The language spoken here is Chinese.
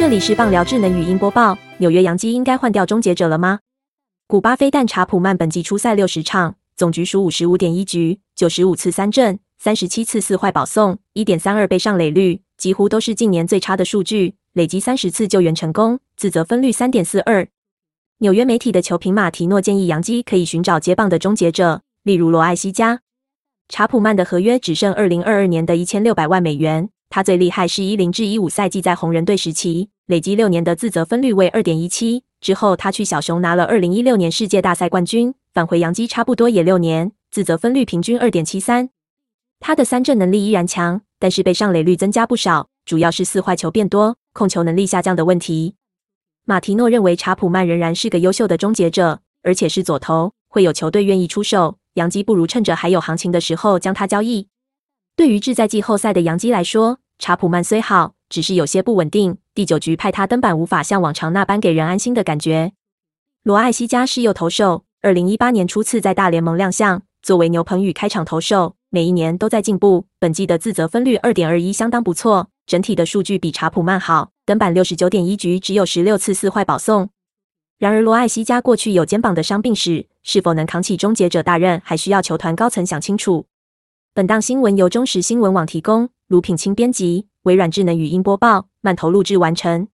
这里是棒聊智能语音播报。纽约洋基应该换掉终结者了吗？古巴飞弹查普曼本季出赛六十场，总局数五十五点一局，九十五次三振，三十七次四坏保送，一点三二倍上垒率，几乎都是近年最差的数据。累积三十次救援成功，自责分率三点四二。纽约媒体的球评马提诺建议洋基可以寻找接棒的终结者，例如罗艾西加。查普曼的合约只剩二零二二年的一千六百万美元。他最厉害是一零至一五赛季在红人队时期，累积六年的自责分率为二点一七。之后他去小熊拿了二零一六年世界大赛冠军，返回洋基差不多也六年，自责分率平均二点七三。他的三振能力依然强，但是被上垒率增加不少，主要是四坏球变多、控球能力下降的问题。马提诺认为查普曼仍然是个优秀的终结者，而且是左投，会有球队愿意出手。洋基不如趁着还有行情的时候将他交易。对于志在季后赛的杨基来说，查普曼虽好，只是有些不稳定。第九局派他登板，无法像往常那般给人安心的感觉。罗艾西加是右投手，二零一八年初次在大联盟亮相，作为牛棚与开场投手，每一年都在进步。本季的自责分率二点二一，相当不错，整体的数据比查普曼好。登板六十九点一局，只有十六次四坏保送。然而，罗艾西加过去有肩膀的伤病史，是否能扛起终结者大任，还需要球团高层想清楚。本档新闻由中时新闻网提供，卢品清编辑，微软智能语音播报，慢投录制完成。